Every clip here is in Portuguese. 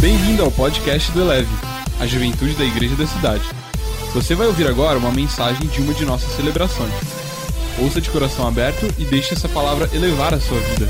Bem-vindo ao podcast do Eleve, a juventude da igreja da cidade. Você vai ouvir agora uma mensagem de uma de nossas celebrações. Ouça de coração aberto e deixe essa palavra elevar a sua vida.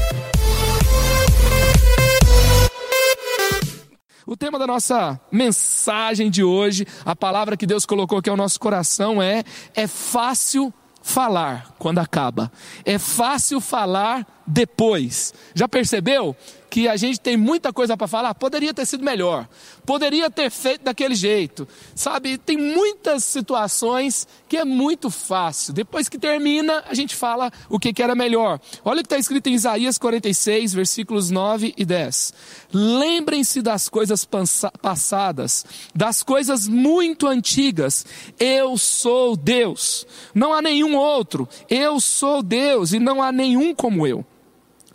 O tema da nossa mensagem de hoje, a palavra que Deus colocou aqui ao nosso coração é: é fácil falar quando acaba. É fácil falar depois. Já percebeu que a gente tem muita coisa para falar? Poderia ter sido melhor. Poderia ter feito daquele jeito. Sabe, tem muitas situações que é muito fácil. Depois que termina, a gente fala o que, que era melhor. Olha o que está escrito em Isaías 46, versículos 9 e 10. Lembrem-se das coisas passadas, das coisas muito antigas. Eu sou Deus. Não há nenhum outro. Eu sou Deus e não há nenhum como eu.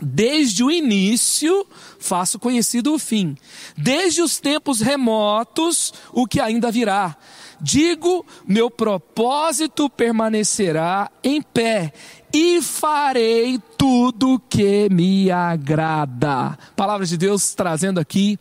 Desde o início, faço conhecido o fim. Desde os tempos remotos, o que ainda virá. Digo, meu propósito permanecerá em pé e farei tudo que me agrada. Palavra de Deus trazendo aqui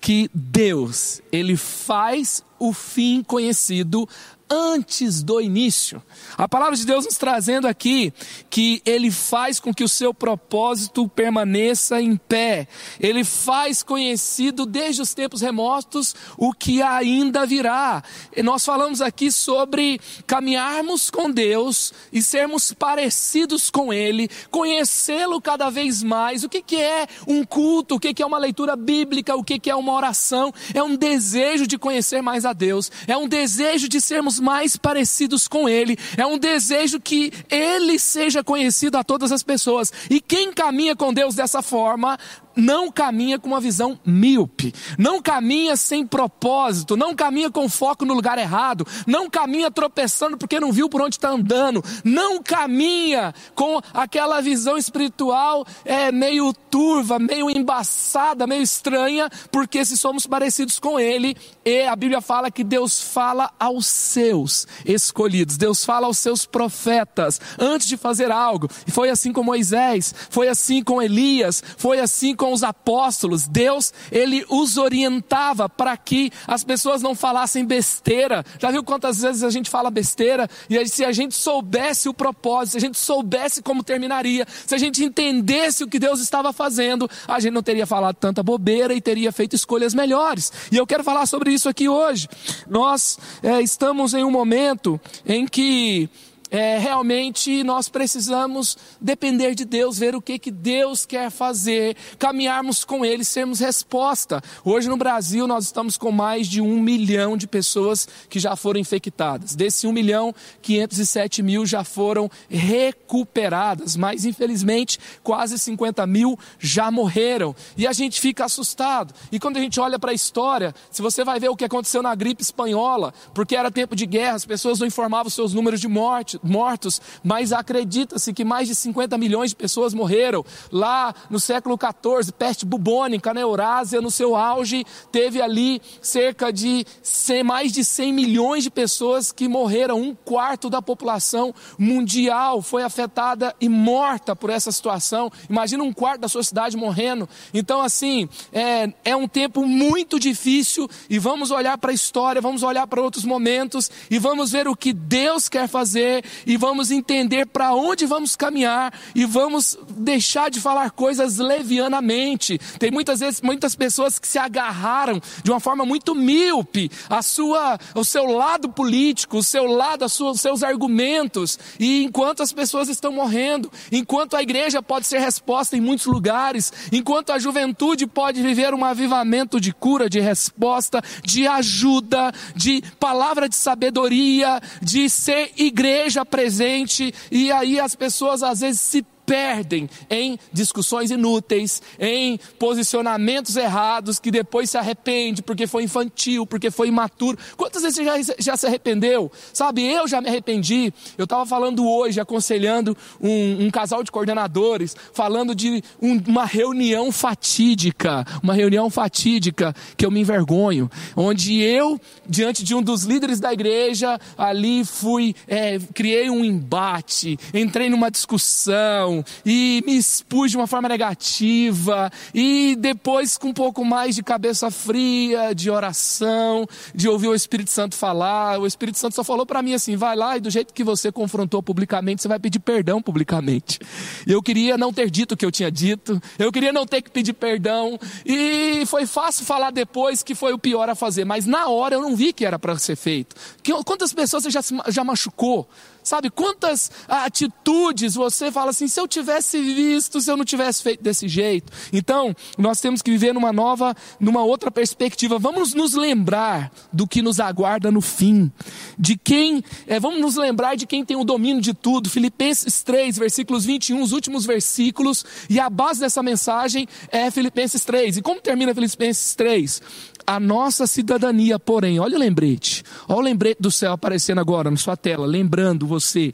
que Deus, ele faz o fim conhecido antes do início. A palavra de Deus nos trazendo aqui que ele faz com que o seu propósito permaneça em pé. Ele faz conhecido desde os tempos remotos o que ainda virá. E nós falamos aqui sobre caminharmos com Deus e sermos parecidos com Ele, conhecê-lo cada vez mais. O que, que é um culto? O que, que é uma leitura bíblica? O que, que é uma oração? É um desejo de conhecer mais a Deus. É um desejo de sermos mais parecidos com Ele. É um desejo que Ele seja conhecido a todas as pessoas. E quem caminha com Deus dessa forma não caminha com uma visão míope, não caminha sem propósito, não caminha com foco no lugar errado, não caminha tropeçando porque não viu por onde está andando, não caminha com aquela visão espiritual é, meio turva, meio embaçada, meio estranha, porque se somos parecidos com Ele, e a Bíblia fala que Deus fala aos seus escolhidos, Deus fala aos seus profetas antes de fazer algo, e foi assim com Moisés, foi assim com Elias, foi assim com com os apóstolos, Deus, ele os orientava para que as pessoas não falassem besteira. Já viu quantas vezes a gente fala besteira? E aí, se a gente soubesse o propósito, se a gente soubesse como terminaria, se a gente entendesse o que Deus estava fazendo, a gente não teria falado tanta bobeira e teria feito escolhas melhores. E eu quero falar sobre isso aqui hoje. Nós é, estamos em um momento em que é, realmente nós precisamos depender de Deus, ver o que, que Deus quer fazer, caminharmos com Ele, sermos resposta. Hoje no Brasil nós estamos com mais de um milhão de pessoas que já foram infectadas. Desse um milhão, 507 mil já foram recuperadas, mas infelizmente quase 50 mil já morreram. E a gente fica assustado. E quando a gente olha para a história, se você vai ver o que aconteceu na gripe espanhola, porque era tempo de guerra, as pessoas não informavam seus números de morte, mortos, mas acredita-se que mais de 50 milhões de pessoas morreram. Lá no século XIV, peste bubônica na Eurásia, no seu auge, teve ali cerca de 100, mais de 100 milhões de pessoas que morreram. Um quarto da população mundial foi afetada e morta por essa situação. Imagina um quarto da sua cidade morrendo. Então, assim, é, é um tempo muito difícil e vamos olhar para a história, vamos olhar para outros momentos e vamos ver o que Deus quer fazer e vamos entender para onde vamos caminhar e vamos deixar de falar coisas levianamente. Tem muitas vezes muitas pessoas que se agarraram de uma forma muito míope a sua, o seu lado político, o seu lado, sua, os seus argumentos. E enquanto as pessoas estão morrendo, enquanto a igreja pode ser resposta em muitos lugares, enquanto a juventude pode viver um avivamento de cura, de resposta, de ajuda, de palavra de sabedoria, de ser igreja presente, e aí as pessoas às vezes se perdem em discussões inúteis, em posicionamentos errados, que depois se arrepende porque foi infantil, porque foi imaturo. Quantas vezes você já, já se arrependeu? Sabe, eu já me arrependi. Eu estava falando hoje, aconselhando um, um, casal de coordenadores, falando de um, uma reunião fatídica, uma reunião fatídica que eu me envergonho, onde eu, diante de um dos líderes da igreja, ali fui, é, criei um embate, entrei numa discussão, coração e me expus de uma forma negativa e depois com um pouco mais de cabeça fria, de oração, de ouvir o Espírito Santo falar, o Espírito Santo só falou para mim assim: vai lá e do jeito que você confrontou publicamente, você vai pedir perdão publicamente. Eu queria não ter dito o que eu tinha dito, eu queria não ter que pedir perdão e foi fácil falar depois que foi o pior a fazer, mas na hora eu não vi que era para ser feito. Quantas pessoas você já, já machucou? Sabe, quantas atitudes você fala assim, se eu tivesse visto, se eu não tivesse feito desse jeito. Então, nós temos que viver numa nova, numa outra perspectiva. Vamos nos lembrar do que nos aguarda no fim. De quem, é, vamos nos lembrar de quem tem o domínio de tudo. Filipenses 3, versículos 21, os últimos versículos, e a base dessa mensagem é Filipenses 3. E como termina Filipenses 3? A nossa cidadania, porém, olha o lembrete, olha o lembrete do céu aparecendo agora na sua tela, lembrando você.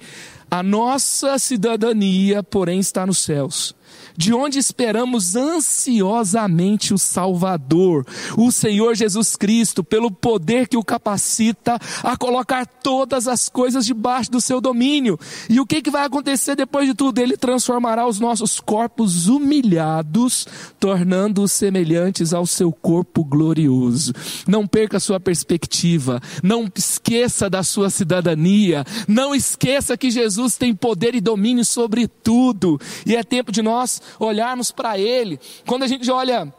A nossa cidadania, porém, está nos céus de onde esperamos ansiosamente o Salvador, o Senhor Jesus Cristo, pelo poder que o capacita a colocar todas as coisas debaixo do seu domínio. E o que, que vai acontecer depois de tudo? Ele transformará os nossos corpos humilhados, tornando-os semelhantes ao seu corpo glorioso. Não perca a sua perspectiva, não esqueça da sua cidadania, não esqueça que Jesus tem poder e domínio sobre tudo, e é tempo de nós olharmos para Ele. Quando a gente olha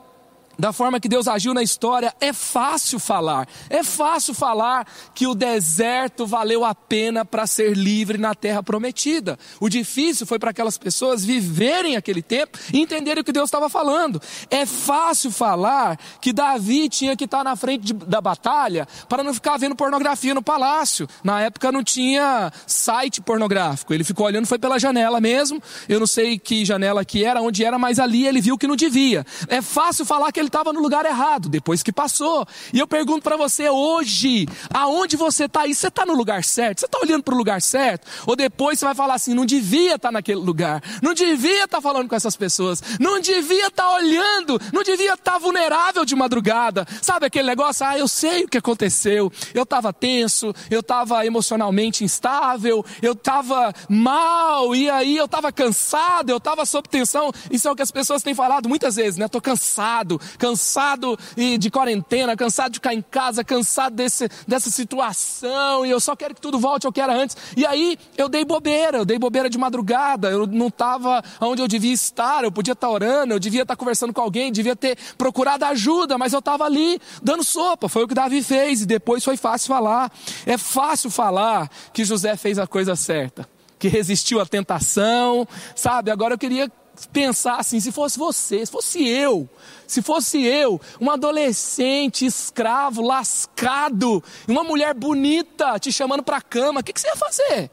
da forma que Deus agiu na história, é fácil falar. É fácil falar que o deserto valeu a pena para ser livre na terra prometida. O difícil foi para aquelas pessoas viverem aquele tempo e entenderem o que Deus estava falando. É fácil falar que Davi tinha que estar na frente de, da batalha para não ficar vendo pornografia no palácio. Na época não tinha site pornográfico. Ele ficou olhando, foi pela janela mesmo. Eu não sei que janela que era, onde era, mas ali ele viu que não devia. É fácil falar que ele estava no lugar errado, depois que passou. E eu pergunto para você hoje, aonde você está aí? Você está no lugar certo? Você está olhando para o lugar certo? Ou depois você vai falar assim, não devia estar tá naquele lugar, não devia estar tá falando com essas pessoas, não devia estar tá olhando, não devia estar tá vulnerável de madrugada. Sabe aquele negócio? Ah, eu sei o que aconteceu. Eu estava tenso, eu estava emocionalmente instável, eu estava mal, e aí eu estava cansado, eu estava sob tensão. Isso é o que as pessoas têm falado muitas vezes, né? Estou cansado, cansado de quarentena, cansado de ficar em casa, cansado desse, dessa situação, e eu só quero que tudo volte ao que era antes. E aí eu dei bobeira, eu dei bobeira de madrugada, eu não estava onde eu devia estar, eu podia estar orando, eu devia estar conversando com alguém, devia ter procurado ajuda, mas eu estava ali dando sopa. Foi o que Davi fez, e depois foi fácil falar. É fácil falar que José fez a coisa certa que resistiu à tentação, sabe? Agora eu queria pensar assim, se fosse você, se fosse eu, se fosse eu, um adolescente, escravo, lascado, uma mulher bonita te chamando para a cama, o que, que você ia fazer?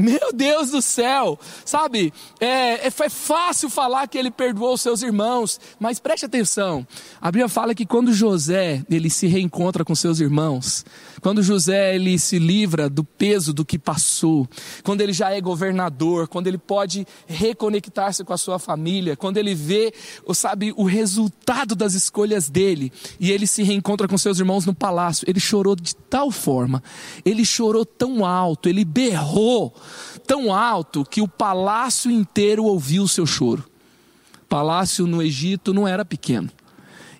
Meu Deus do céu, sabe? É, é, foi fácil falar que ele perdoou os seus irmãos, mas preste atenção. A Bíblia fala que quando José ele se reencontra com seus irmãos, quando José ele se livra do peso do que passou, quando ele já é governador, quando ele pode reconectar-se com a sua família, quando ele vê, sabe, o resultado das escolhas dele e ele se reencontra com seus irmãos no palácio, ele chorou de tal forma, ele chorou tão alto, ele berrou tão alto que o palácio inteiro ouviu o seu choro. Palácio no Egito não era pequeno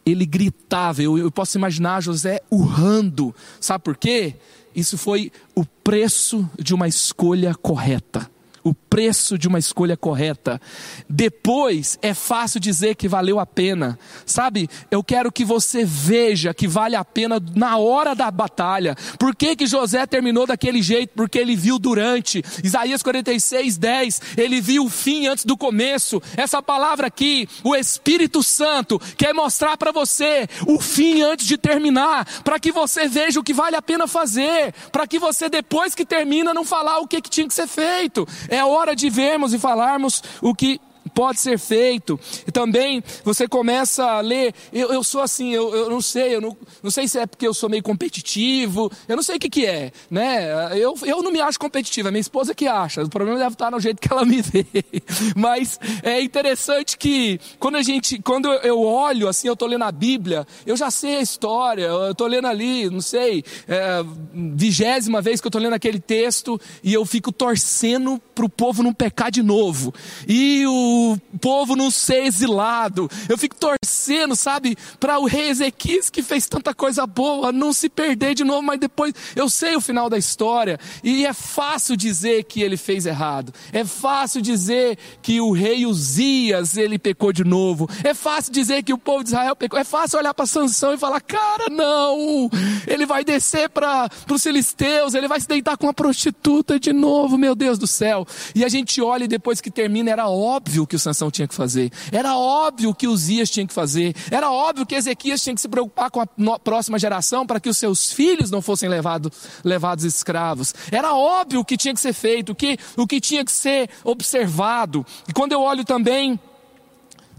ele gritava. Eu, eu posso imaginar José urrando. Sabe por quê? Isso foi o preço de uma escolha correta o preço de uma escolha correta. Depois é fácil dizer que valeu a pena. Sabe, eu quero que você veja que vale a pena na hora da batalha. Por que, que José terminou daquele jeito? Porque ele viu durante. Isaías 46, 10. Ele viu o fim antes do começo. Essa palavra aqui, o Espírito Santo, quer mostrar para você o fim antes de terminar. Para que você veja o que vale a pena fazer. Para que você, depois que termina, não falar o que, que tinha que ser feito. É hora de vermos e falarmos o que pode ser feito. E também você começa a ler, eu, eu sou assim, eu, eu não sei, eu não, não sei se é porque eu sou meio competitivo, eu não sei o que que é, né? Eu, eu não me acho competitivo, é minha esposa que acha, o problema deve estar no jeito que ela me vê. Mas é interessante que quando a gente, quando eu olho assim, eu estou lendo a Bíblia, eu já sei a história, eu estou lendo ali, não sei, é, vigésima vez que eu estou lendo aquele texto e eu fico torcendo para o povo não pecar de novo e o povo não ser exilado. Eu fico torcendo, sabe, para o rei Ezequias que fez tanta coisa boa não se perder de novo, mas depois eu sei o final da história e é fácil dizer que ele fez errado. É fácil dizer que o rei Uzias ele pecou de novo. É fácil dizer que o povo de Israel pecou. É fácil olhar para Sansão e falar: "Cara, não! Ele vai descer para os filisteus, ele vai se deitar com uma prostituta de novo, meu Deus do céu". E a gente olha e depois que termina era óbvio que o Sansão tinha que fazer. Era óbvio que Uzias tinha que fazer. Era óbvio que Ezequias tinha que se preocupar com a próxima geração para que os seus filhos não fossem levados levados escravos. Era óbvio o que tinha que ser feito, o que, o que tinha que ser observado. E quando eu olho também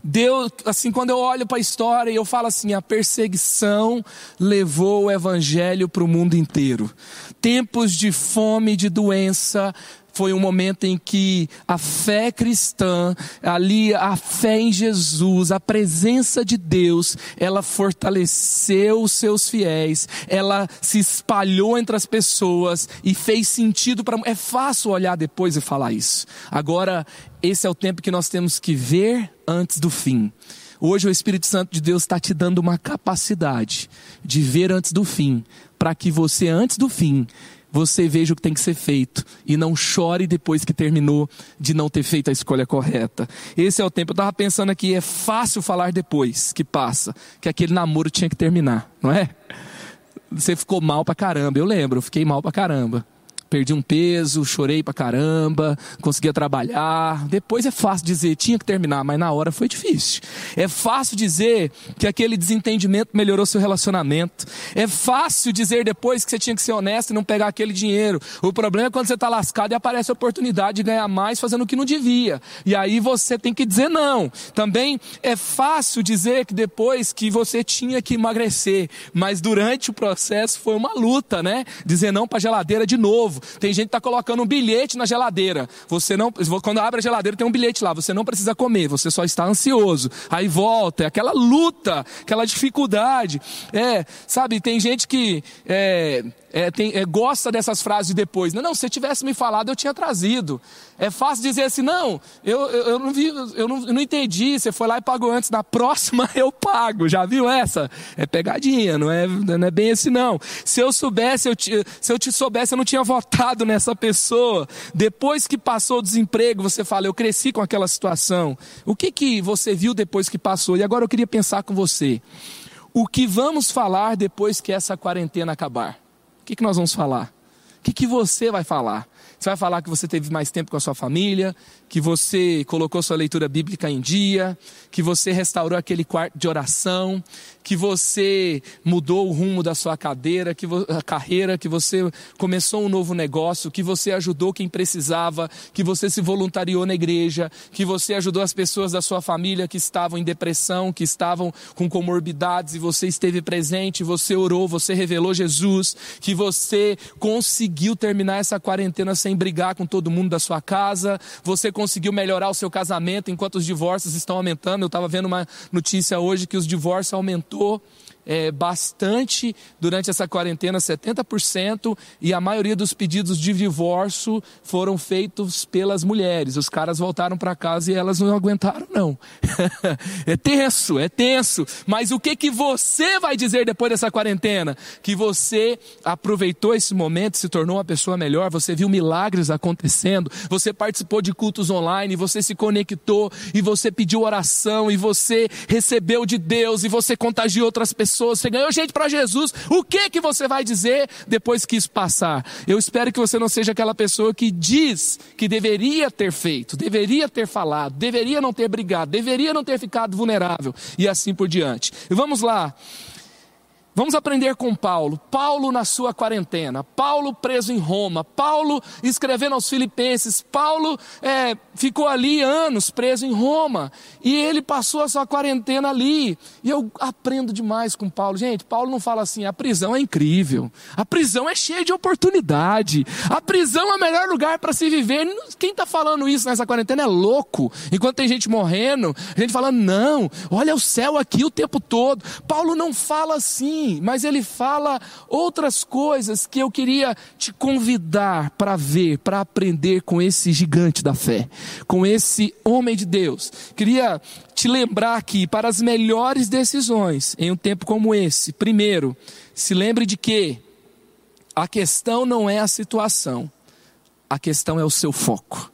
Deus, assim, quando eu olho para a história e eu falo assim, a perseguição levou o evangelho para o mundo inteiro. Tempos de fome, de doença, foi um momento em que a fé cristã, ali a fé em Jesus, a presença de Deus, ela fortaleceu os seus fiéis, ela se espalhou entre as pessoas e fez sentido para. É fácil olhar depois e falar isso. Agora, esse é o tempo que nós temos que ver antes do fim. Hoje o Espírito Santo de Deus está te dando uma capacidade de ver antes do fim, para que você, antes do fim, você veja o que tem que ser feito e não chore depois que terminou de não ter feito a escolha correta. Esse é o tempo. Eu estava pensando aqui, é fácil falar depois que passa, que aquele namoro tinha que terminar, não é? Você ficou mal pra caramba, eu lembro, eu fiquei mal pra caramba perdi um peso, chorei pra caramba, conseguia trabalhar. Depois é fácil dizer, tinha que terminar, mas na hora foi difícil. É fácil dizer que aquele desentendimento melhorou seu relacionamento. É fácil dizer depois que você tinha que ser honesto e não pegar aquele dinheiro. O problema é quando você está lascado e aparece a oportunidade de ganhar mais fazendo o que não devia. E aí você tem que dizer não. Também é fácil dizer que depois que você tinha que emagrecer, mas durante o processo foi uma luta, né? Dizer não para geladeira de novo. Tem gente que está colocando um bilhete na geladeira. Você não, quando abre a geladeira tem um bilhete lá. Você não precisa comer, você só está ansioso. Aí volta, é aquela luta, aquela dificuldade. É, sabe? Tem gente que é, é, tem, é, gosta dessas frases depois. Não, não, se tivesse me falado, eu tinha trazido. É fácil dizer assim, não, eu, eu, eu não vi, eu não, eu não entendi, você foi lá e pagou antes, na próxima eu pago. Já viu essa? É pegadinha, não é, não é bem esse não. Se eu soubesse, eu se eu te soubesse, eu não tinha votado nessa pessoa. Depois que passou o desemprego, você fala, eu cresci com aquela situação. O que, que você viu depois que passou? E agora eu queria pensar com você. O que vamos falar depois que essa quarentena acabar? O que, que nós vamos falar? O que, que você vai falar? Você vai falar que você teve mais tempo com a sua família, que você colocou sua leitura bíblica em dia, que você restaurou aquele quarto de oração, que você mudou o rumo da sua cadeira, que a carreira, que você começou um novo negócio, que você ajudou quem precisava, que você se voluntariou na igreja, que você ajudou as pessoas da sua família que estavam em depressão, que estavam com comorbidades e você esteve presente, você orou, você revelou Jesus, que você conseguiu terminar essa quarentena sem brigar com todo mundo da sua casa, você conseguiu melhorar o seu casamento enquanto os divórcios estão aumentando. Eu estava vendo uma notícia hoje que os divórcios aumentou é, bastante durante essa quarentena, 70%, e a maioria dos pedidos de divórcio foram feitos pelas mulheres. Os caras voltaram para casa e elas não aguentaram, não. é tenso, é tenso. Mas o que, que você vai dizer depois dessa quarentena? Que você aproveitou esse momento, se tornou uma pessoa melhor, você viu milagres acontecendo, você participou de cultos online, você se conectou, e você pediu oração, e você recebeu de Deus, e você contagiou outras pessoas pessoas, você ganhou gente para Jesus. O que que você vai dizer depois que isso passar? Eu espero que você não seja aquela pessoa que diz que deveria ter feito, deveria ter falado, deveria não ter brigado, deveria não ter ficado vulnerável e assim por diante. E vamos lá. Vamos aprender com Paulo. Paulo na sua quarentena, Paulo preso em Roma, Paulo escrevendo aos Filipenses, Paulo é, ficou ali anos preso em Roma e ele passou a sua quarentena ali. E eu aprendo demais com Paulo. Gente, Paulo não fala assim: a prisão é incrível, a prisão é cheia de oportunidade, a prisão é o melhor lugar para se viver. Quem está falando isso nessa quarentena é louco. Enquanto tem gente morrendo, a gente falando, não, olha o céu aqui o tempo todo. Paulo não fala assim mas ele fala outras coisas que eu queria te convidar para ver, para aprender com esse gigante da fé, com esse homem de Deus. Queria te lembrar que para as melhores decisões em um tempo como esse, primeiro, se lembre de que a questão não é a situação, a questão é o seu foco.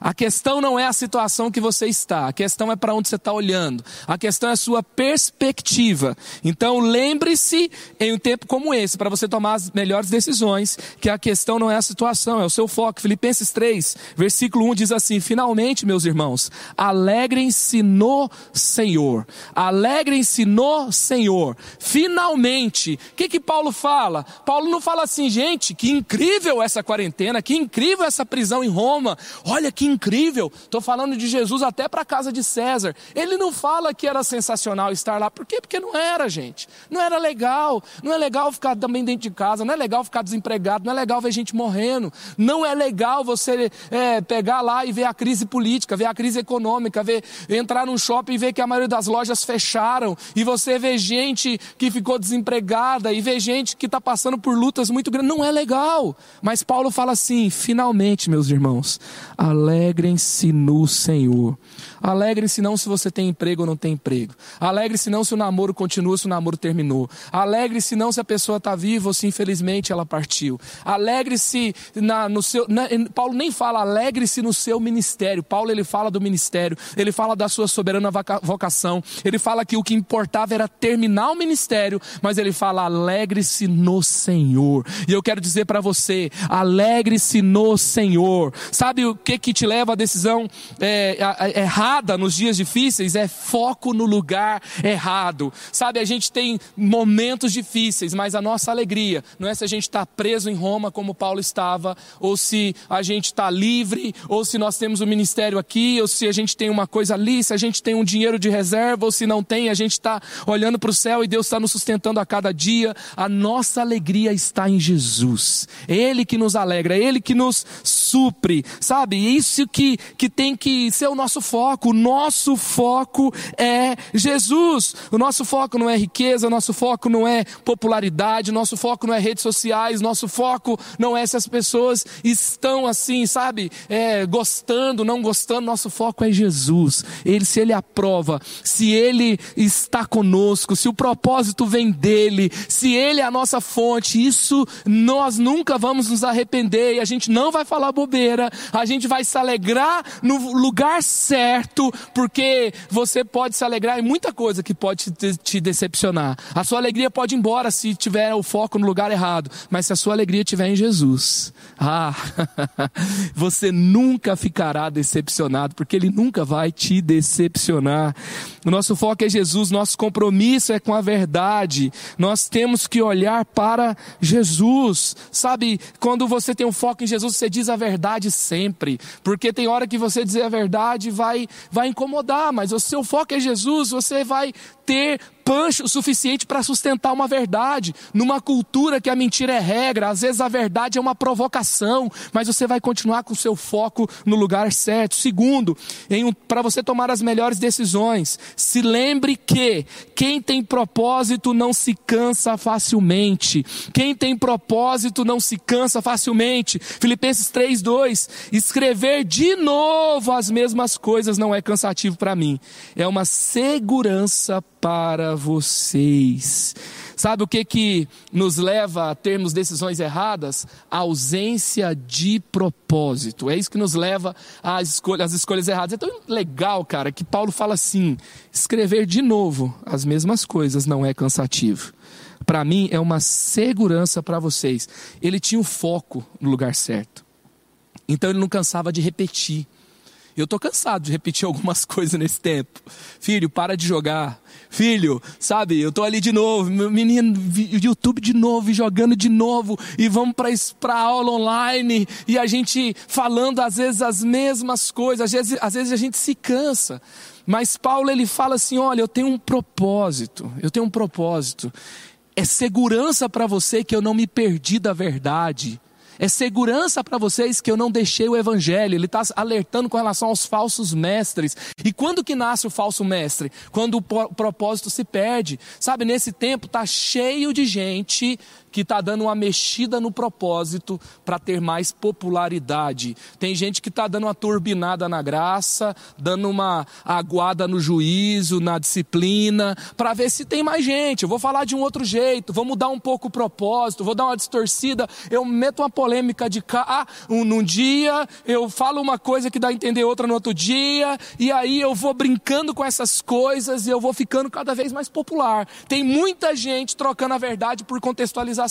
A questão não é a situação que você está, a questão é para onde você está olhando, a questão é a sua perspectiva. Então lembre-se em um tempo como esse, para você tomar as melhores decisões, que a questão não é a situação, é o seu foco. Filipenses 3, versículo 1 diz assim: Finalmente, meus irmãos, alegrem-se no Senhor, alegrem-se no Senhor. Finalmente, o que, que Paulo fala? Paulo não fala assim, gente, que incrível essa quarentena, que incrível essa prisão em Roma, olha que incrível. Estou falando de Jesus até para a casa de César. Ele não fala que era sensacional estar lá. Por quê? Porque não era, gente. Não era legal. Não é legal ficar também dentro de casa. Não é legal ficar desempregado. Não é legal ver gente morrendo. Não é legal você é, pegar lá e ver a crise política, ver a crise econômica, ver entrar num shopping e ver que a maioria das lojas fecharam. E você vê gente que ficou desempregada e vê gente que está passando por lutas muito grandes. Não é legal. Mas Paulo fala assim: finalmente, meus irmãos, alegre Alegrem-se no Senhor. Alegre-se não se você tem emprego ou não tem emprego. Alegre-se não se o namoro continua, se o namoro terminou. Alegre-se não se a pessoa está viva ou se infelizmente ela partiu. Alegre-se no seu. Na, Paulo nem fala alegre-se no seu ministério. Paulo ele fala do ministério. Ele fala da sua soberana vocação. Ele fala que o que importava era terminar o ministério, mas ele fala alegre-se no Senhor. E eu quero dizer para você, alegre-se no Senhor. Sabe o que que te leva à decisão é, errada nos dias difíceis é foco no lugar errado. Sabe, a gente tem momentos difíceis, mas a nossa alegria não é se a gente está preso em Roma como Paulo estava, ou se a gente está livre, ou se nós temos o um ministério aqui, ou se a gente tem uma coisa ali, se a gente tem um dinheiro de reserva, ou se não tem, a gente está olhando para o céu e Deus está nos sustentando a cada dia. A nossa alegria está em Jesus. Ele que nos alegra, Ele que nos supre, sabe? Isso que, que tem que ser o nosso foco. O nosso foco é Jesus. O nosso foco não é riqueza, o nosso foco não é popularidade, o nosso foco não é redes sociais, nosso foco não é se as pessoas estão assim, sabe, é, gostando, não gostando. Nosso foco é Jesus. Ele, se Ele aprova, se Ele está conosco, se o propósito vem dele, se Ele é a nossa fonte, isso nós nunca vamos nos arrepender e a gente não vai falar bobeira, a gente vai se alegrar no lugar certo, porque você pode se alegrar em muita coisa que pode te, decepcionar. A sua alegria pode ir embora se tiver o foco no lugar errado, mas se a sua alegria estiver em Jesus, ah, você nunca ficará decepcionado, porque Ele nunca vai te decepcionar. O nosso foco é Jesus, nosso compromisso é com a verdade. Nós temos que olhar para Jesus. Sabe, quando você tem um foco em Jesus, você diz a verdade sempre, porque tem hora que você dizer a verdade vai vai incomodar, mas o seu foco é Jesus, você vai ter punch o suficiente para sustentar uma verdade. Numa cultura que a mentira é regra, às vezes a verdade é uma provocação, mas você vai continuar com o seu foco no lugar certo. Segundo, um, para você tomar as melhores decisões, se lembre que quem tem propósito não se cansa facilmente. Quem tem propósito não se cansa facilmente. Filipenses 3:2, escrever de novo as mesmas coisas não é cansativo para mim. É uma segurança para vocês. Sabe o que que nos leva a termos decisões erradas? A ausência de propósito. É isso que nos leva às escolhas, às escolhas erradas. É tão legal, cara, que Paulo fala assim: escrever de novo as mesmas coisas não é cansativo. Para mim é uma segurança para vocês. Ele tinha o foco no lugar certo. Então ele não cansava de repetir. Eu tô cansado de repetir algumas coisas nesse tempo. Filho, para de jogar. Filho, sabe, eu tô ali de novo, menino, YouTube de novo, jogando de novo, e vamos para aula online, e a gente falando às vezes as mesmas coisas, às vezes, às vezes a gente se cansa. Mas Paulo ele fala assim: olha, eu tenho um propósito, eu tenho um propósito. É segurança para você que eu não me perdi da verdade é segurança para vocês que eu não deixei o evangelho. Ele está alertando com relação aos falsos mestres. E quando que nasce o falso mestre? Quando o propósito se perde. Sabe, nesse tempo está cheio de gente que está dando uma mexida no propósito para ter mais popularidade. Tem gente que está dando uma turbinada na graça, dando uma aguada no juízo, na disciplina, para ver se tem mais gente. Eu vou falar de um outro jeito, vou mudar um pouco o propósito, vou dar uma distorcida. Eu meto uma polêmica de cá, ah, um, num dia, eu falo uma coisa que dá a entender outra no outro dia, e aí eu vou brincando com essas coisas e eu vou ficando cada vez mais popular. Tem muita gente trocando a verdade por contextualização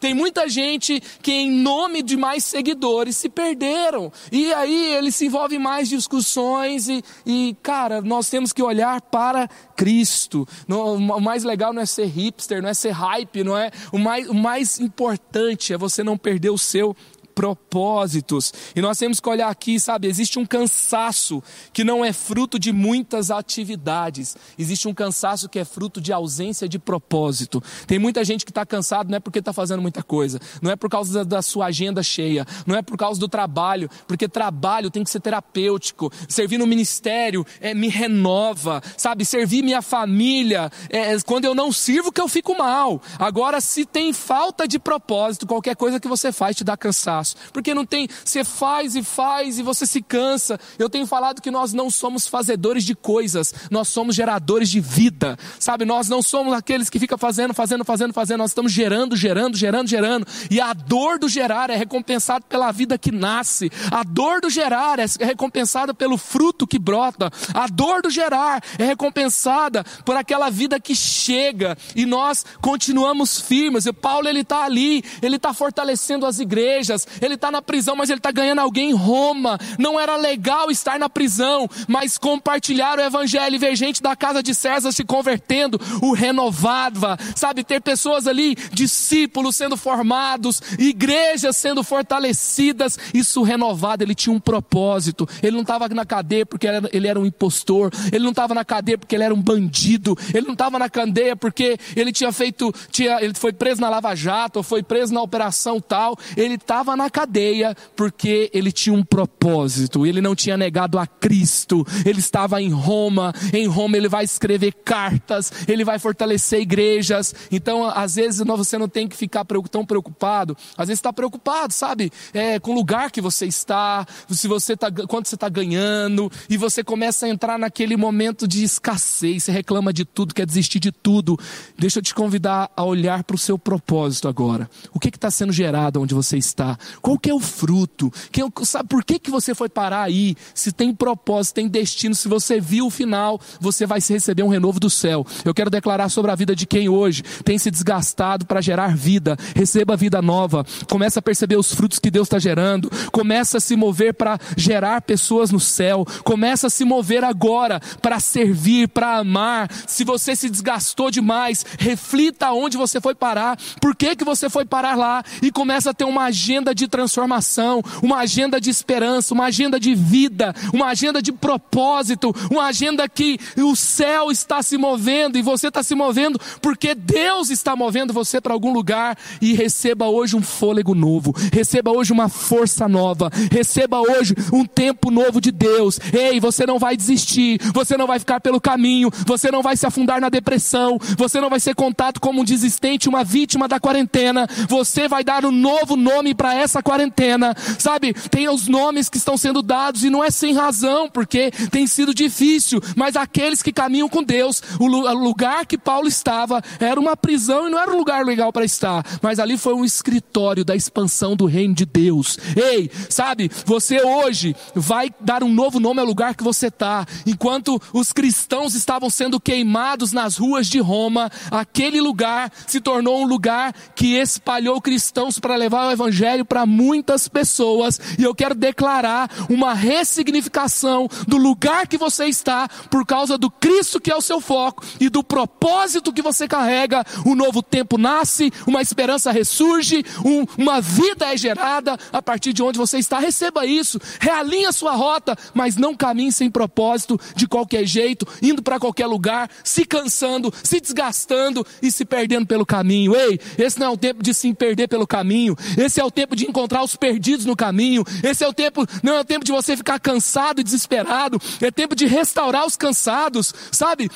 tem muita gente que, em nome de mais seguidores, se perderam. E aí eles se envolvem em mais discussões. E, e cara, nós temos que olhar para Cristo. O mais legal não é ser hipster, não é ser hype, não é. O mais, o mais importante é você não perder o seu propósitos. E nós temos que olhar aqui, sabe, existe um cansaço que não é fruto de muitas atividades, existe um cansaço que é fruto de ausência de propósito. Tem muita gente que está cansado não é porque está fazendo muita coisa, não é por causa da, sua agenda cheia, não é por causa do trabalho, porque trabalho tem que ser terapêutico, servir no ministério é, me renova, sabe, servir minha família, é, quando eu não sirvo que eu fico mal. Agora, se tem falta de propósito, qualquer coisa que você faz te dá cansaço porque não tem, você faz e faz e você se cansa. Eu tenho falado que nós não somos fazedores de coisas, nós somos geradores de vida, sabe? Nós não somos aqueles que ficam fazendo, fazendo, fazendo, fazendo, nós estamos gerando, gerando, gerando, gerando. E a dor do gerar é recompensada pela vida que nasce, a dor do gerar é recompensada pelo fruto que brota, a dor do gerar é recompensada por aquela vida que chega e nós continuamos firmes. E Paulo ele está ali, ele está fortalecendo as igrejas, ele está na prisão, mas ele está ganhando alguém em Roma. Não era legal estar na prisão, mas compartilhar o evangelho e ver gente da casa de César se convertendo, o renovava, sabe? Ter pessoas ali, discípulos sendo formados, igrejas sendo fortalecidas, isso renovado. Ele tinha um propósito. Ele não estava na cadeia porque ele era, um impostor, ele não estava na cadeia porque ele era um bandido, ele não estava na cadeia porque ele tinha feito, tinha, ele foi preso na Lava Jato, ou foi preso na operação tal. Ele estava na cadeia porque ele tinha um propósito, ele não tinha negado a Cristo, ele estava em Roma, em Roma ele vai escrever cartas, ele vai fortalecer igrejas. Então, às vezes, você não tem que ficar tão preocupado, às vezes está preocupado, sabe, é, com o lugar que você está, se você tá, quanto você está ganhando, e você começa a entrar naquele momento de escassez, você reclama de tudo, quer desistir de tudo. Deixa eu te convidar a olhar para o seu propósito agora. O que está sendo gerado onde você está? Qual que é o fruto? Quem, sabe por que, que você foi parar aí? Se tem propósito, tem destino, se você viu o final, você vai receber um renovo do céu. Eu quero declarar sobre a vida de quem hoje tem se desgastado para gerar vida. Receba vida nova. Começa a perceber os frutos que Deus está gerando. Começa a se mover para gerar pessoas no céu. Começa a se mover agora para servir, para amar. Se você se desgastou demais, reflita onde você foi parar. Por que, que você foi parar lá? E começa a ter uma agenda de de transformação, uma agenda de esperança, uma agenda de vida, uma agenda de propósito, uma agenda que o céu está se movendo e você está se movendo porque Deus está movendo você para algum lugar e receba hoje um fôlego novo, receba hoje uma força nova, receba hoje um tempo novo de Deus. Ei, você não vai desistir, você não vai ficar pelo caminho, você não vai se afundar na depressão, você não vai ser contado como um desistente, uma vítima da quarentena, você vai dar um novo nome para essa essa quarentena, sabe? Tem os nomes que estão sendo dados e não é sem razão, porque tem sido difícil, mas aqueles que caminham com Deus, o lugar que Paulo estava era uma prisão e não era um lugar legal para estar, mas ali foi um escritório da expansão do reino de Deus. Ei, sabe? Você hoje vai dar um novo nome ao lugar que você está. Enquanto os cristãos estavam sendo queimados nas ruas de Roma, aquele lugar se tornou um lugar que espalhou cristãos para levar o evangelho para para muitas pessoas, e eu quero declarar uma ressignificação do lugar que você está por causa do Cristo que é o seu foco e do propósito que você carrega. Um novo tempo nasce, uma esperança ressurge, um, uma vida é gerada a partir de onde você está. Receba isso, realinha sua rota, mas não caminhe sem propósito de qualquer jeito, indo para qualquer lugar, se cansando, se desgastando e se perdendo pelo caminho. Ei, esse não é o tempo de se perder pelo caminho. Esse é o tempo de encontrar os perdidos no caminho. Esse é o tempo, não é o tempo de você ficar cansado e desesperado. É tempo de restaurar os cansados, sabe?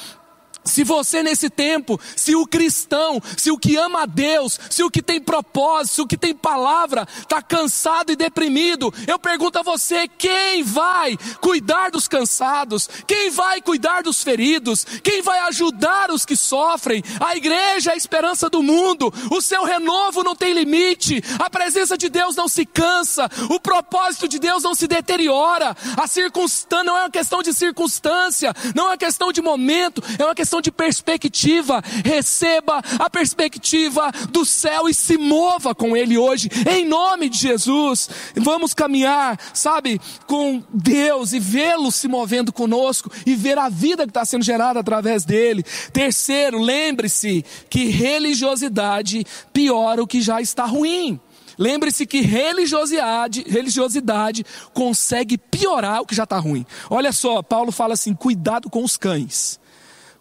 Se você nesse tempo, se o cristão, se o que ama a Deus, se o que tem propósito, se o que tem palavra, está cansado e deprimido, eu pergunto a você: quem vai cuidar dos cansados? Quem vai cuidar dos feridos? Quem vai ajudar os que sofrem? A igreja é a esperança do mundo, o seu renovo não tem limite, a presença de Deus não se cansa, o propósito de Deus não se deteriora, a circunstância não é uma questão de circunstância, não é uma questão de momento, é uma questão questão de perspectiva. Receba a perspectiva do céu e se mova com Ele hoje, em nome de Jesus. Vamos caminhar, sabe, com Deus e vê-lo se movendo conosco e ver a vida que está sendo gerada através dele. Terceiro, lembre-se que religiosidade piora o que já está ruim. Lembre-se que religiosidade, religiosidade consegue piorar o que já está ruim. Olha só, Paulo fala assim: cuidado com os cães.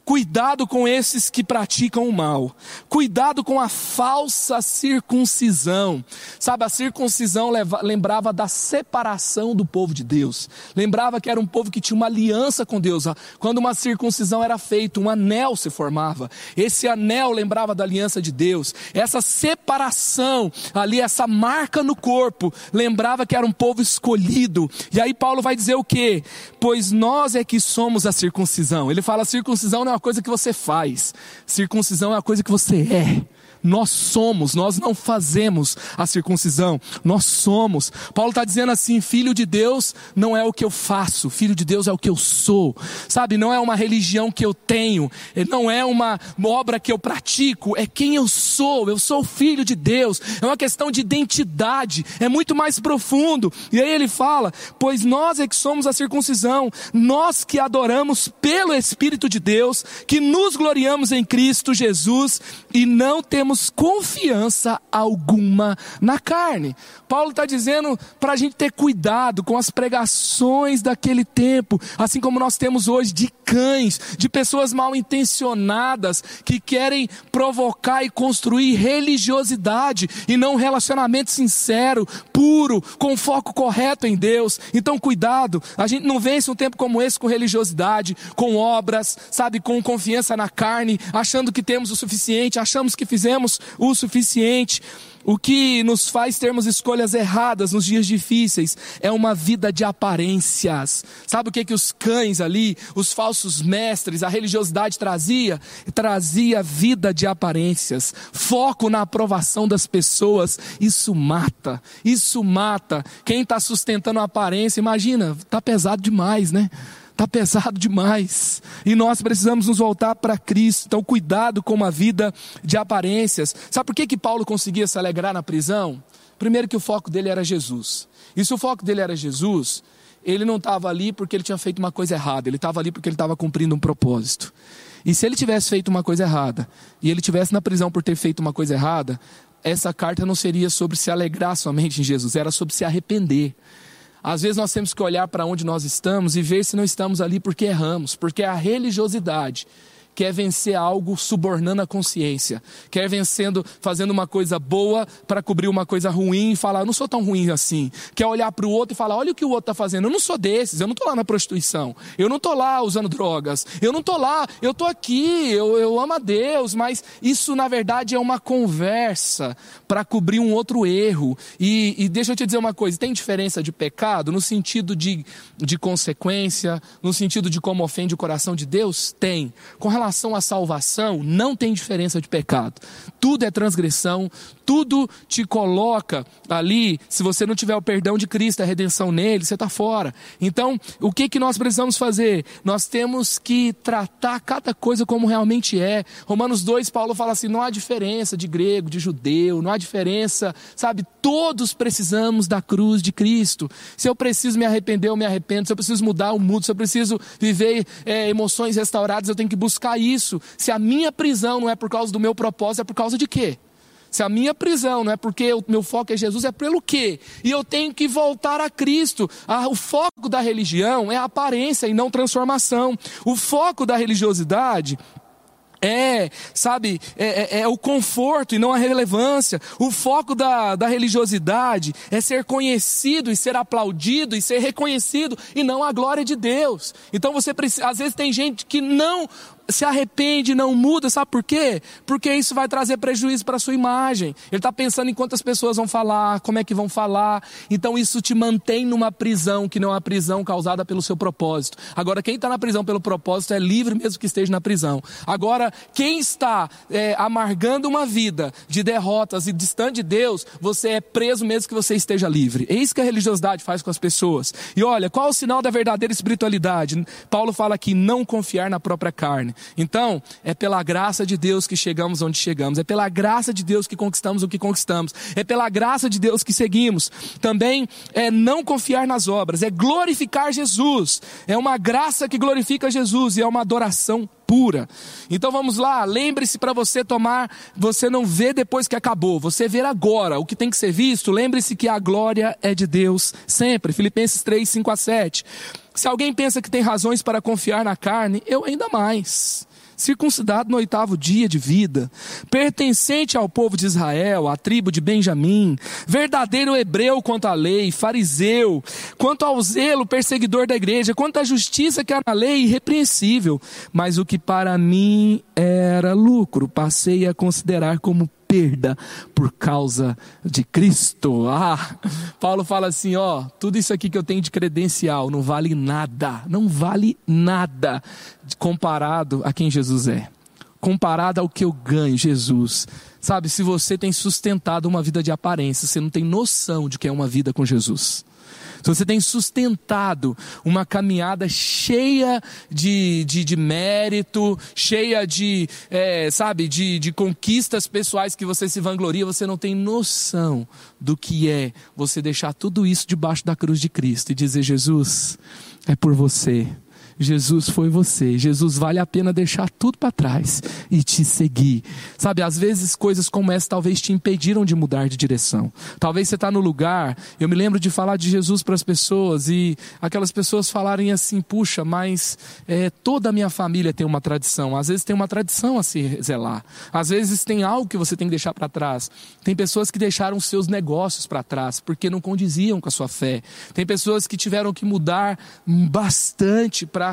Cuidado com esses que praticam o mal. Cuidado com a falsa circuncisão. Sabe, a circuncisão lembrava da separação do povo de Deus. Lembrava que era um povo que tinha uma aliança com Deus. Quando uma circuncisão era feita, um anel se formava. Esse anel lembrava da aliança de Deus. Essa separação ali, essa marca no corpo, lembrava que era um povo escolhido. E aí Paulo vai dizer o quê? Pois nós é que somos a circuncisão. Ele fala: circuncisão não é uma coisa que você faz, circuncisão é uma coisa que você é. Nós somos, nós não fazemos a circuncisão, nós somos. Paulo está dizendo assim: filho de Deus não é o que eu faço, filho de Deus é o que eu sou, sabe? Não é uma religião que eu tenho, não é uma obra que eu pratico, é quem eu sou. Eu sou filho de Deus, é uma questão de identidade, é muito mais profundo. E aí ele fala: pois nós é que somos a circuncisão, nós que adoramos pelo Espírito de Deus, que nos gloriamos em Cristo Jesus e não temos temos confiança alguma na carne. Paulo está dizendo para a gente ter cuidado com as pregações daquele tempo, assim como nós temos hoje de cães, de pessoas mal intencionadas que querem provocar e construir religiosidade e não um relacionamento sincero, puro, com foco correto em Deus. Então, cuidado, a gente não vence um tempo como esse com religiosidade, com obras, sabe, com confiança na carne, achando que temos o suficiente, achamos que fizemos fizemos o suficiente. O que nos faz termos escolhas erradas nos dias difíceis é uma vida de aparências. Sabe o que que os cães ali, os falsos mestres, a religiosidade trazia? Trazia vida de aparências, foco na aprovação das pessoas. Isso mata, isso mata. Quem está sustentando a aparência, imagina, está pesado demais, né? Está pesado demais. E nós precisamos nos voltar para Cristo. Então, cuidado com uma vida de aparências. Sabe por que, que Paulo conseguia se alegrar na prisão? Primeiro, que o foco dele era Jesus. E se o foco dele era Jesus, ele não estava ali porque ele tinha feito uma coisa errada. Ele estava ali porque ele estava cumprindo um propósito. E se ele tivesse feito uma coisa errada, e ele tivesse na prisão por ter feito uma coisa errada, essa carta não seria sobre se alegrar somente em Jesus, era sobre se arrepender. Às vezes nós temos que olhar para onde nós estamos e ver se não estamos ali porque erramos, porque a religiosidade quer vencer algo subornando a consciência, quer vencendo, fazendo uma coisa boa para cobrir uma coisa ruim e falar, eu não sou tão ruim assim. Quer olhar para o outro e falar, olha o que o outro está fazendo. Eu não sou desses, eu não estou lá na prostituição, eu não estou lá usando drogas, eu não estou lá, eu estou aqui, eu, eu amo a Deus, mas isso na verdade é uma conversa para cobrir um outro erro. E, e deixa eu te dizer uma coisa: tem diferença de pecado no sentido de, de consequência, no sentido de como ofende o coração de Deus? Tem. Com relação relação à salvação, não tem diferença de pecado. Tudo é transgressão, tudo te coloca ali. Se você não tiver o perdão de Cristo, a redenção nele, você está fora. Então, o que, que nós precisamos fazer? Nós temos que tratar cada coisa como realmente é. Romanos 2, Paulo fala assim: não há diferença de grego, de judeu, não há diferença, sabe? Todos precisamos da cruz de Cristo. Se eu preciso me arrepender, eu me arrependo. Se eu preciso mudar, eu mudo. Se eu preciso viver é, emoções restauradas, eu tenho que buscar isso. Se a minha prisão não é por causa do meu propósito, é por causa de quê? Se a minha prisão não é porque o meu foco é Jesus, é pelo quê? E eu tenho que voltar a Cristo. Ah, o foco da religião é aparência e não transformação. O foco da religiosidade é, sabe, é, é, é, o conforto e não a relevância. O foco da, da religiosidade é ser conhecido e ser aplaudido e ser reconhecido e não a glória de Deus. Então você precisa, às vezes tem gente que não se arrepende, não muda, sabe por quê? Porque isso vai trazer prejuízo para a sua imagem. Ele está pensando em quantas pessoas vão falar, como é que vão falar. Então isso te mantém numa prisão que não é uma prisão causada pelo seu propósito. Agora, quem está na prisão pelo propósito é livre mesmo que esteja na prisão. Agora, quem está é, amargando uma vida de derrotas e distante de Deus, você é preso mesmo que você esteja livre. É isso que a religiosidade faz com as pessoas. E olha, qual é o sinal da verdadeira espiritualidade? Paulo fala aqui: não confiar na própria carne. Então, é pela graça de Deus que chegamos onde chegamos, é pela graça de Deus que conquistamos o que conquistamos, é pela graça de Deus que seguimos. Também é não confiar nas obras, é glorificar Jesus, é uma graça que glorifica Jesus e é uma adoração pura. Então vamos lá, lembre-se para você tomar, você não vê depois que acabou, você vê agora o que tem que ser visto. Lembre-se que a glória é de Deus sempre. Filipenses 3, 5 a 7. Se alguém pensa que tem razões para confiar na carne, eu ainda mais. Circuncidado no oitavo dia de vida, pertencente ao povo de Israel, à tribo de Benjamim, verdadeiro hebreu quanto à lei, fariseu, quanto ao zelo, perseguidor da igreja, quanto à justiça que há na lei, irrepreensível. Mas o que para mim era lucro, passei a considerar como perda por causa de Cristo. Ah, Paulo fala assim: ó, tudo isso aqui que eu tenho de credencial não vale nada, não vale nada comparado a quem Jesus é, comparado ao que eu ganho, Jesus. Sabe, se você tem sustentado uma vida de aparência, você não tem noção de que é uma vida com Jesus se você tem sustentado uma caminhada cheia de, de, de mérito, cheia de, é, sabe, de, de conquistas pessoais que você se vangloria, você não tem noção do que é você deixar tudo isso debaixo da cruz de Cristo e dizer: Jesus, é por você Jesus foi você. Jesus vale a pena deixar tudo para trás e te seguir. Sabe, às vezes coisas como essa talvez te impediram de mudar de direção. Talvez você está no lugar. Eu me lembro de falar de Jesus para as pessoas e aquelas pessoas falarem assim: puxa, mas é, toda a minha família tem uma tradição. Às vezes tem uma tradição a se zelar. Às vezes tem algo que você tem que deixar para trás. Tem pessoas que deixaram seus negócios para trás porque não condiziam com a sua fé. Tem pessoas que tiveram que mudar bastante para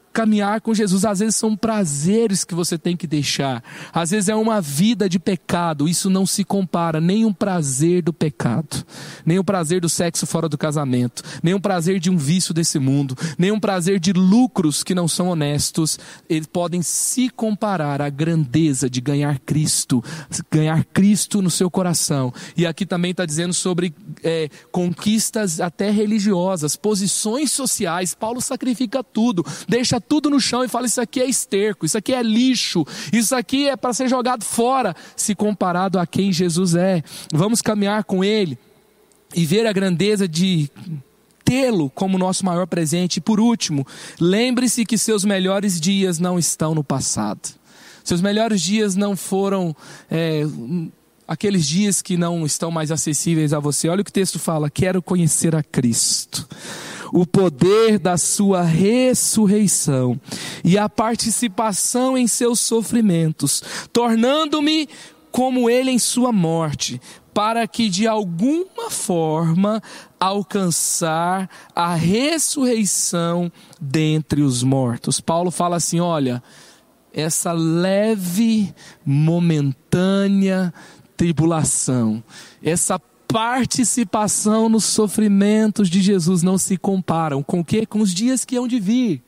caminhar com Jesus. Às vezes são prazeres que você tem que deixar. Às vezes é uma vida de pecado. Isso não se compara nem um prazer do pecado, nem o prazer do sexo fora do casamento, nem o prazer de um vício desse mundo, nem um prazer de lucros que não são honestos. Eles podem se comparar à grandeza de ganhar Cristo, ganhar Cristo no seu coração. E aqui também está dizendo sobre é, conquistas até religiosas, posições sociais. Paulo sacrifica tudo, deixa tudo no chão e fala: Isso aqui é esterco, isso aqui é lixo, isso aqui é para ser jogado fora, se comparado a quem Jesus é. Vamos caminhar com Ele e ver a grandeza de tê-lo como nosso maior presente. E por último, lembre-se que seus melhores dias não estão no passado. Seus melhores dias não foram é, aqueles dias que não estão mais acessíveis a você. Olha o que o texto fala: quero conhecer a Cristo o poder da sua ressurreição e a participação em seus sofrimentos, tornando-me como ele em sua morte, para que de alguma forma alcançar a ressurreição dentre os mortos. Paulo fala assim: olha, essa leve, momentânea tribulação, essa participação nos sofrimentos de Jesus não se comparam com o quê? Com os dias que hão de vir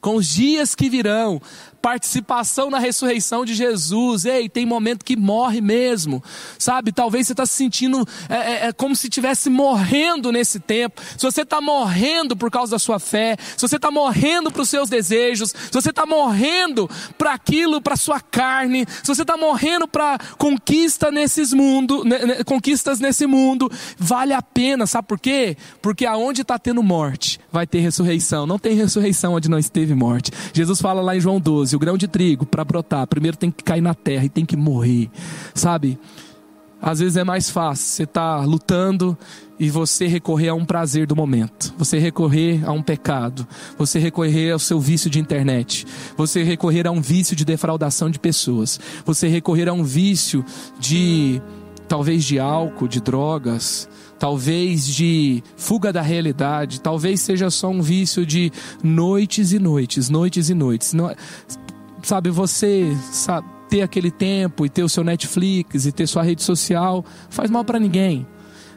com os dias que virão, participação na ressurreição de Jesus. Ei, tem momento que morre mesmo, sabe? Talvez você está se sentindo é, é, é, como se estivesse morrendo nesse tempo. Se você está morrendo por causa da sua fé, se você está morrendo para os seus desejos, se você está morrendo para aquilo, para sua carne, se você está morrendo para conquista nesses mundo, conquistas nesse mundo, vale a pena, sabe por quê? Porque aonde está tendo morte, vai ter ressurreição. Não tem ressurreição onde não esteve morte. Jesus fala lá em João 12 o grão de trigo, para brotar, primeiro tem que cair na terra e tem que morrer, sabe? Às vezes é mais fácil você tá lutando e você recorrer a um prazer do momento, você recorrer a um pecado, você recorrer ao seu vício de internet, você recorrer a um vício de defraudação de pessoas, você recorrer a um vício de talvez de álcool, de drogas, talvez de fuga da realidade, talvez seja só um vício de noites e noites, noites e noites. Sabe, você sabe, ter aquele tempo e ter o seu Netflix e ter sua rede social faz mal para ninguém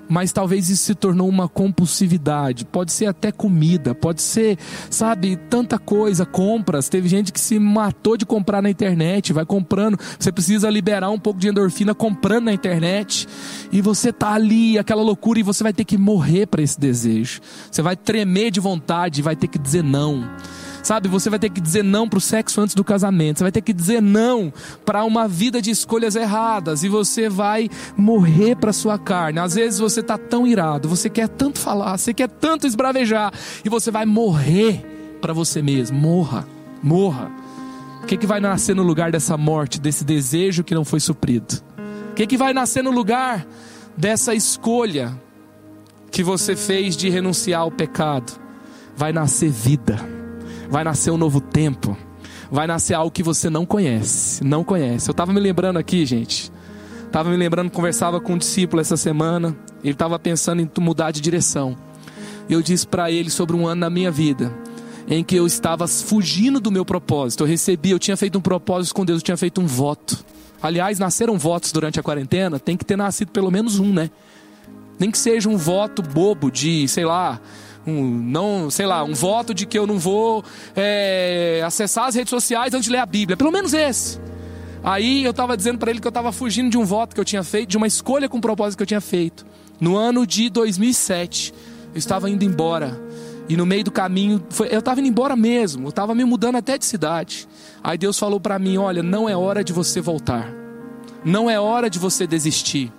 mas talvez isso se tornou uma compulsividade. Pode ser até comida, pode ser, sabe, tanta coisa, compras. Teve gente que se matou de comprar na internet, vai comprando. Você precisa liberar um pouco de endorfina comprando na internet. E você tá ali, aquela loucura, e você vai ter que morrer para esse desejo. Você vai tremer de vontade, vai ter que dizer não. Sabe, você vai ter que dizer não para o sexo antes do casamento. Você vai ter que dizer não para uma vida de escolhas erradas. E você vai morrer para sua carne. Às vezes você está tão irado, você quer tanto falar, você quer tanto esbravejar. E você vai morrer para você mesmo. Morra, morra. O que, que vai nascer no lugar dessa morte, desse desejo que não foi suprido? O que, que vai nascer no lugar dessa escolha que você fez de renunciar ao pecado? Vai nascer vida vai nascer um novo tempo, vai nascer algo que você não conhece, não conhece. Eu estava me lembrando aqui, gente, estava me lembrando, conversava com um discípulo essa semana, ele estava pensando em mudar de direção. Eu disse para ele sobre um ano na minha vida, em que eu estava fugindo do meu propósito. Eu recebi, eu tinha feito um propósito com Deus, eu tinha feito um voto. Aliás, nasceram votos durante a quarentena, tem que ter nascido pelo menos um, né? Nem que seja um voto bobo de, sei lá, um, não, sei lá, um voto de que eu não vou é, acessar as redes sociais antes de ler a Bíblia. Pelo menos esse. Aí eu estava dizendo para ele que eu estava fugindo de um voto que eu tinha feito, de uma escolha com propósito que eu tinha feito. No ano de 2007, eu estava indo embora. E no meio do caminho, foi, eu estava indo embora mesmo, eu estava me mudando até de cidade. Aí Deus falou para mim: Olha, não é hora de você voltar, não é hora de você desistir.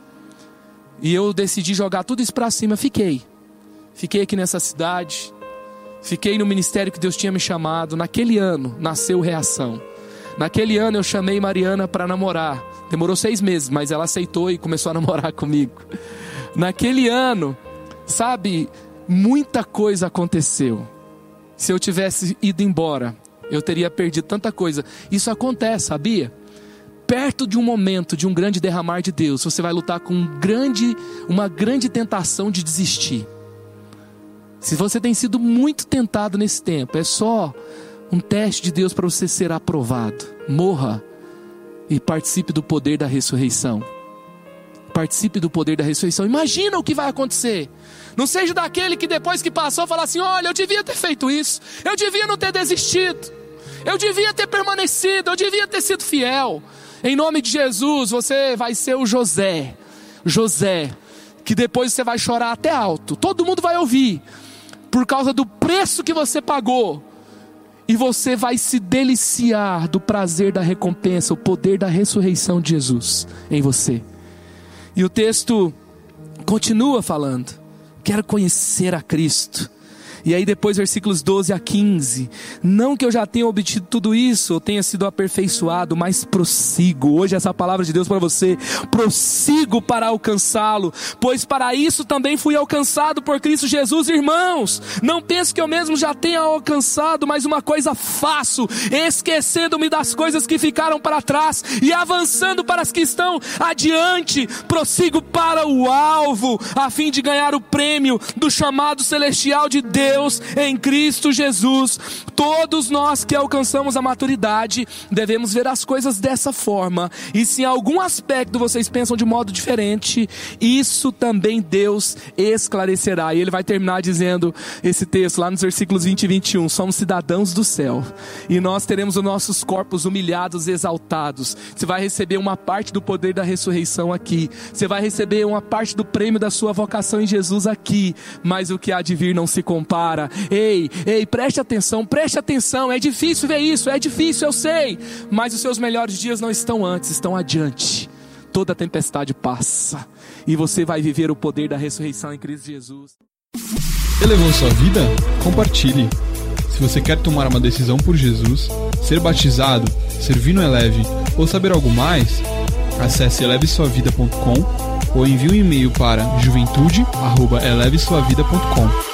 E eu decidi jogar tudo isso para cima, fiquei. Fiquei aqui nessa cidade, fiquei no ministério que Deus tinha me chamado. Naquele ano nasceu Reação. Naquele ano eu chamei Mariana para namorar. Demorou seis meses, mas ela aceitou e começou a namorar comigo. Naquele ano, sabe, muita coisa aconteceu. Se eu tivesse ido embora, eu teria perdido tanta coisa. Isso acontece, sabia? Perto de um momento de um grande derramar de Deus, você vai lutar com um grande, uma grande tentação de desistir. Se você tem sido muito tentado nesse tempo, é só um teste de Deus para você ser aprovado. Morra e participe do poder da ressurreição. Participe do poder da ressurreição. Imagina o que vai acontecer. Não seja daquele que depois que passou fala assim: olha, eu devia ter feito isso, eu devia não ter desistido, eu devia ter permanecido, eu devia ter sido fiel. Em nome de Jesus, você vai ser o José. José, que depois você vai chorar até alto, todo mundo vai ouvir, por causa do preço que você pagou. E você vai se deliciar do prazer da recompensa, o poder da ressurreição de Jesus em você. E o texto continua falando: quero conhecer a Cristo e aí depois versículos 12 a 15. Não que eu já tenha obtido tudo isso, ou tenha sido aperfeiçoado, mas prossigo. Hoje essa palavra de Deus para você, prossigo para alcançá-lo, pois para isso também fui alcançado por Cristo Jesus, irmãos. Não penso que eu mesmo já tenha alcançado, mas uma coisa faço, esquecendo-me das coisas que ficaram para trás e avançando para as que estão adiante, prossigo para o alvo, a fim de ganhar o prêmio do chamado celestial de Deus Deus em Cristo Jesus. Todos nós que alcançamos a maturidade devemos ver as coisas dessa forma. E se em algum aspecto vocês pensam de modo diferente, isso também Deus esclarecerá. E ele vai terminar dizendo esse texto lá nos versículos 20 e 21. Somos cidadãos do céu. E nós teremos os nossos corpos humilhados, exaltados. Você vai receber uma parte do poder da ressurreição aqui. Você vai receber uma parte do prêmio da sua vocação em Jesus aqui. Mas o que há de vir não se compara. Ei, ei, preste atenção, preste atenção. É difícil ver isso, é difícil, eu sei. Mas os seus melhores dias não estão antes, estão adiante. Toda tempestade passa. E você vai viver o poder da ressurreição em Cristo Jesus. Elevou sua vida? Compartilhe. Se você quer tomar uma decisão por Jesus, ser batizado, servir no Eleve ou saber algo mais, acesse elevesuavida.com ou envie um e-mail para juventude@elevesuavida.com.